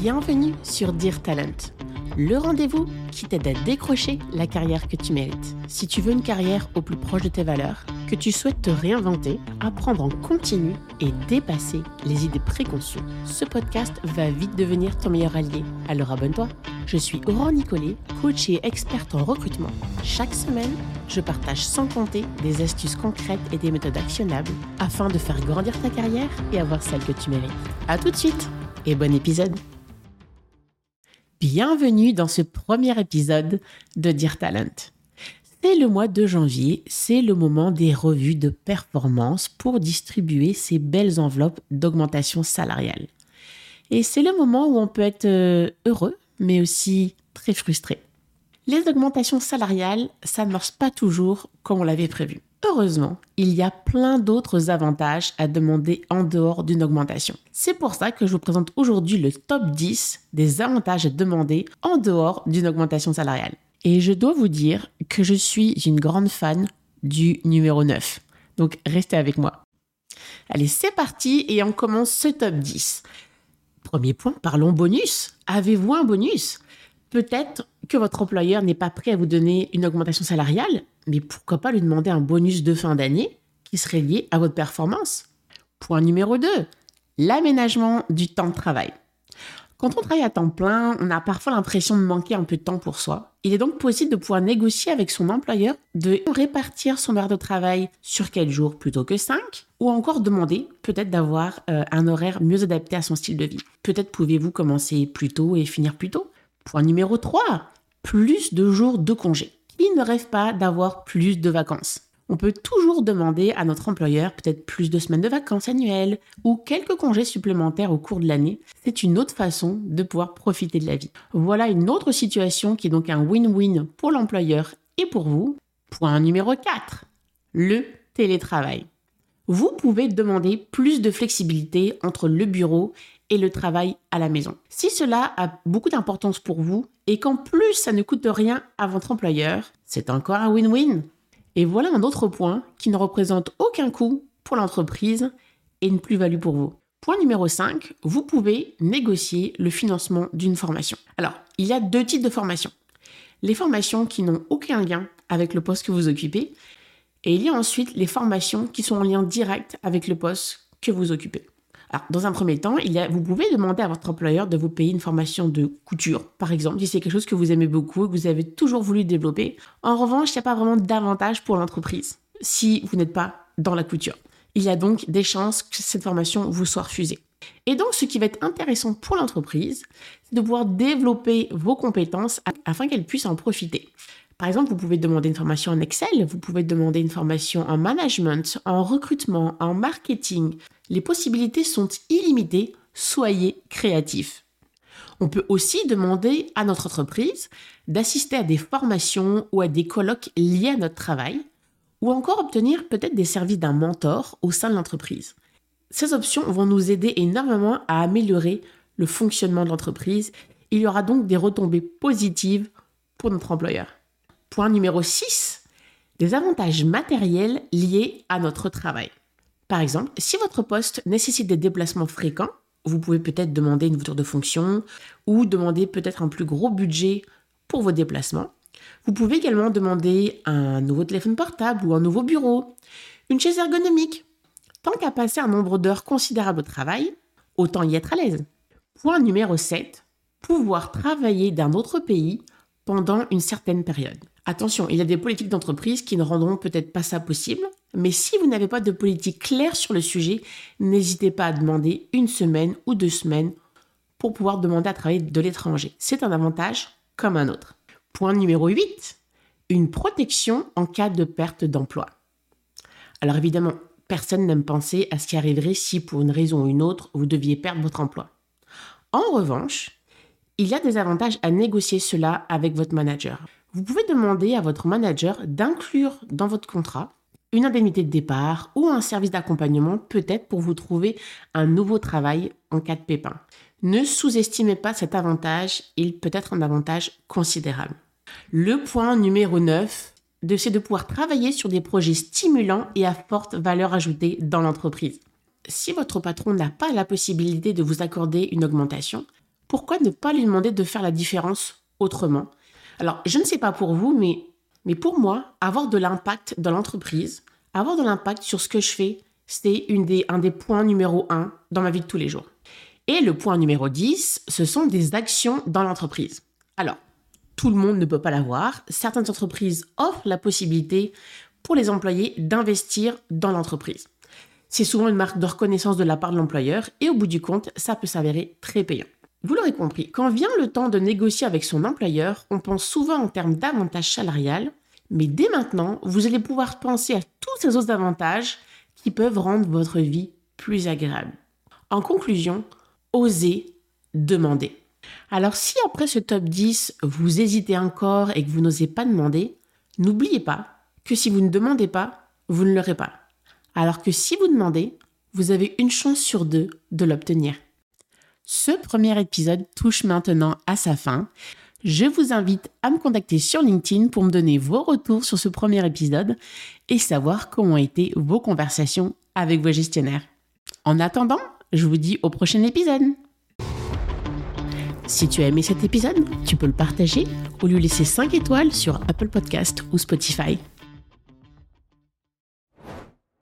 Bienvenue sur Dear Talent, le rendez-vous qui t'aide à décrocher la carrière que tu mérites. Si tu veux une carrière au plus proche de tes valeurs, que tu souhaites te réinventer, apprendre en continu et dépasser les idées préconçues, ce podcast va vite devenir ton meilleur allié. Alors abonne-toi. Je suis Aurore Nicolet, coach et experte en recrutement. Chaque semaine, je partage sans compter des astuces concrètes et des méthodes actionnables afin de faire grandir ta carrière et avoir celle que tu mérites. À tout de suite et bon épisode. Bienvenue dans ce premier épisode de Dear Talent. C'est le mois de janvier, c'est le moment des revues de performance pour distribuer ces belles enveloppes d'augmentation salariale. Et c'est le moment où on peut être euh, heureux, mais aussi très frustré. Les augmentations salariales, marche pas toujours comme on l'avait prévu. Heureusement, il y a plein d'autres avantages à demander en dehors d'une augmentation. C'est pour ça que je vous présente aujourd'hui le top 10 des avantages à demander en dehors d'une augmentation salariale. Et je dois vous dire que je suis une grande fan du numéro 9. Donc restez avec moi. Allez, c'est parti et on commence ce top 10. Premier point, parlons bonus. Avez-vous un bonus? Peut-être que votre employeur n'est pas prêt à vous donner une augmentation salariale, mais pourquoi pas lui demander un bonus de fin d'année qui serait lié à votre performance? Point numéro 2, l'aménagement du temps de travail. Quand on travaille à temps plein, on a parfois l'impression de manquer un peu de temps pour soi. Il est donc possible de pouvoir négocier avec son employeur de répartir son heure de travail sur 4 jours plutôt que 5, ou encore demander peut-être d'avoir euh, un horaire mieux adapté à son style de vie. Peut-être pouvez-vous commencer plus tôt et finir plus tôt. Point numéro 3, plus de jours de congé. Qui ne rêve pas d'avoir plus de vacances? On peut toujours demander à notre employeur peut-être plus de semaines de vacances annuelles ou quelques congés supplémentaires au cours de l'année. C'est une autre façon de pouvoir profiter de la vie. Voilà une autre situation qui est donc un win-win pour l'employeur et pour vous. Point numéro 4. Le télétravail. Vous pouvez demander plus de flexibilité entre le bureau et le travail à la maison. Si cela a beaucoup d'importance pour vous et qu'en plus ça ne coûte rien à votre employeur, c'est encore un win-win. Et voilà un autre point qui ne représente aucun coût pour l'entreprise et une plus-value pour vous. Point numéro 5, vous pouvez négocier le financement d'une formation. Alors, il y a deux types de formations. Les formations qui n'ont aucun lien avec le poste que vous occupez, et il y a ensuite les formations qui sont en lien direct avec le poste que vous occupez. Alors, dans un premier temps, vous pouvez demander à votre employeur de vous payer une formation de couture, par exemple, si c'est quelque chose que vous aimez beaucoup et que vous avez toujours voulu développer. En revanche, il n'y a pas vraiment d'avantage pour l'entreprise si vous n'êtes pas dans la couture. Il y a donc des chances que cette formation vous soit refusée. Et donc, ce qui va être intéressant pour l'entreprise, c'est de pouvoir développer vos compétences afin qu'elle puisse en profiter. Par exemple, vous pouvez demander une formation en Excel, vous pouvez demander une formation en management, en recrutement, en marketing. Les possibilités sont illimitées, soyez créatifs. On peut aussi demander à notre entreprise d'assister à des formations ou à des colloques liés à notre travail, ou encore obtenir peut-être des services d'un mentor au sein de l'entreprise. Ces options vont nous aider énormément à améliorer le fonctionnement de l'entreprise. Il y aura donc des retombées positives pour notre employeur. Point numéro 6, des avantages matériels liés à notre travail. Par exemple, si votre poste nécessite des déplacements fréquents, vous pouvez peut-être demander une voiture de fonction ou demander peut-être un plus gros budget pour vos déplacements. Vous pouvez également demander un nouveau téléphone portable ou un nouveau bureau, une chaise ergonomique. Tant qu'à passer un nombre d'heures considérable au travail, autant y être à l'aise. Point numéro 7, pouvoir travailler d'un autre pays pendant une certaine période. Attention, il y a des politiques d'entreprise qui ne rendront peut-être pas ça possible, mais si vous n'avez pas de politique claire sur le sujet, n'hésitez pas à demander une semaine ou deux semaines pour pouvoir demander à travailler de l'étranger. C'est un avantage comme un autre. Point numéro 8, une protection en cas de perte d'emploi. Alors évidemment, personne n'aime penser à ce qui arriverait si pour une raison ou une autre, vous deviez perdre votre emploi. En revanche, il y a des avantages à négocier cela avec votre manager. Vous pouvez demander à votre manager d'inclure dans votre contrat une indemnité de départ ou un service d'accompagnement peut-être pour vous trouver un nouveau travail en cas de pépin. Ne sous-estimez pas cet avantage, il peut être un avantage considérable. Le point numéro 9, c'est de pouvoir travailler sur des projets stimulants et à forte valeur ajoutée dans l'entreprise. Si votre patron n'a pas la possibilité de vous accorder une augmentation, pourquoi ne pas lui demander de faire la différence autrement Alors, je ne sais pas pour vous, mais, pour moi, avoir de l'impact dans l'entreprise, avoir de l'impact sur ce que je fais, c'est un des points numéro un dans ma vie de tous les jours. Et le point numéro 10, ce sont des actions dans l'entreprise. Alors, tout le monde ne peut pas l'avoir. Certaines entreprises offrent la possibilité pour les employés d'investir dans l'entreprise. C'est souvent une marque de reconnaissance de la part de l'employeur et au bout du compte, ça peut s'avérer très payant. Vous l'aurez compris, quand vient le temps de négocier avec son employeur, on pense souvent en termes d'avantages salariales, mais dès maintenant, vous allez pouvoir penser à tous ces autres avantages qui peuvent rendre votre vie plus agréable. En conclusion, osez demander. Alors si après ce top 10, vous hésitez encore et que vous n'osez pas demander, n'oubliez pas que si vous ne demandez pas, vous ne l'aurez pas. Alors que si vous demandez, vous avez une chance sur deux de l'obtenir. Ce premier épisode touche maintenant à sa fin. Je vous invite à me contacter sur LinkedIn pour me donner vos retours sur ce premier épisode et savoir comment ont été vos conversations avec vos gestionnaires. En attendant, je vous dis au prochain épisode. Si tu as aimé cet épisode, tu peux le partager ou lui laisser 5 étoiles sur Apple Podcast ou Spotify.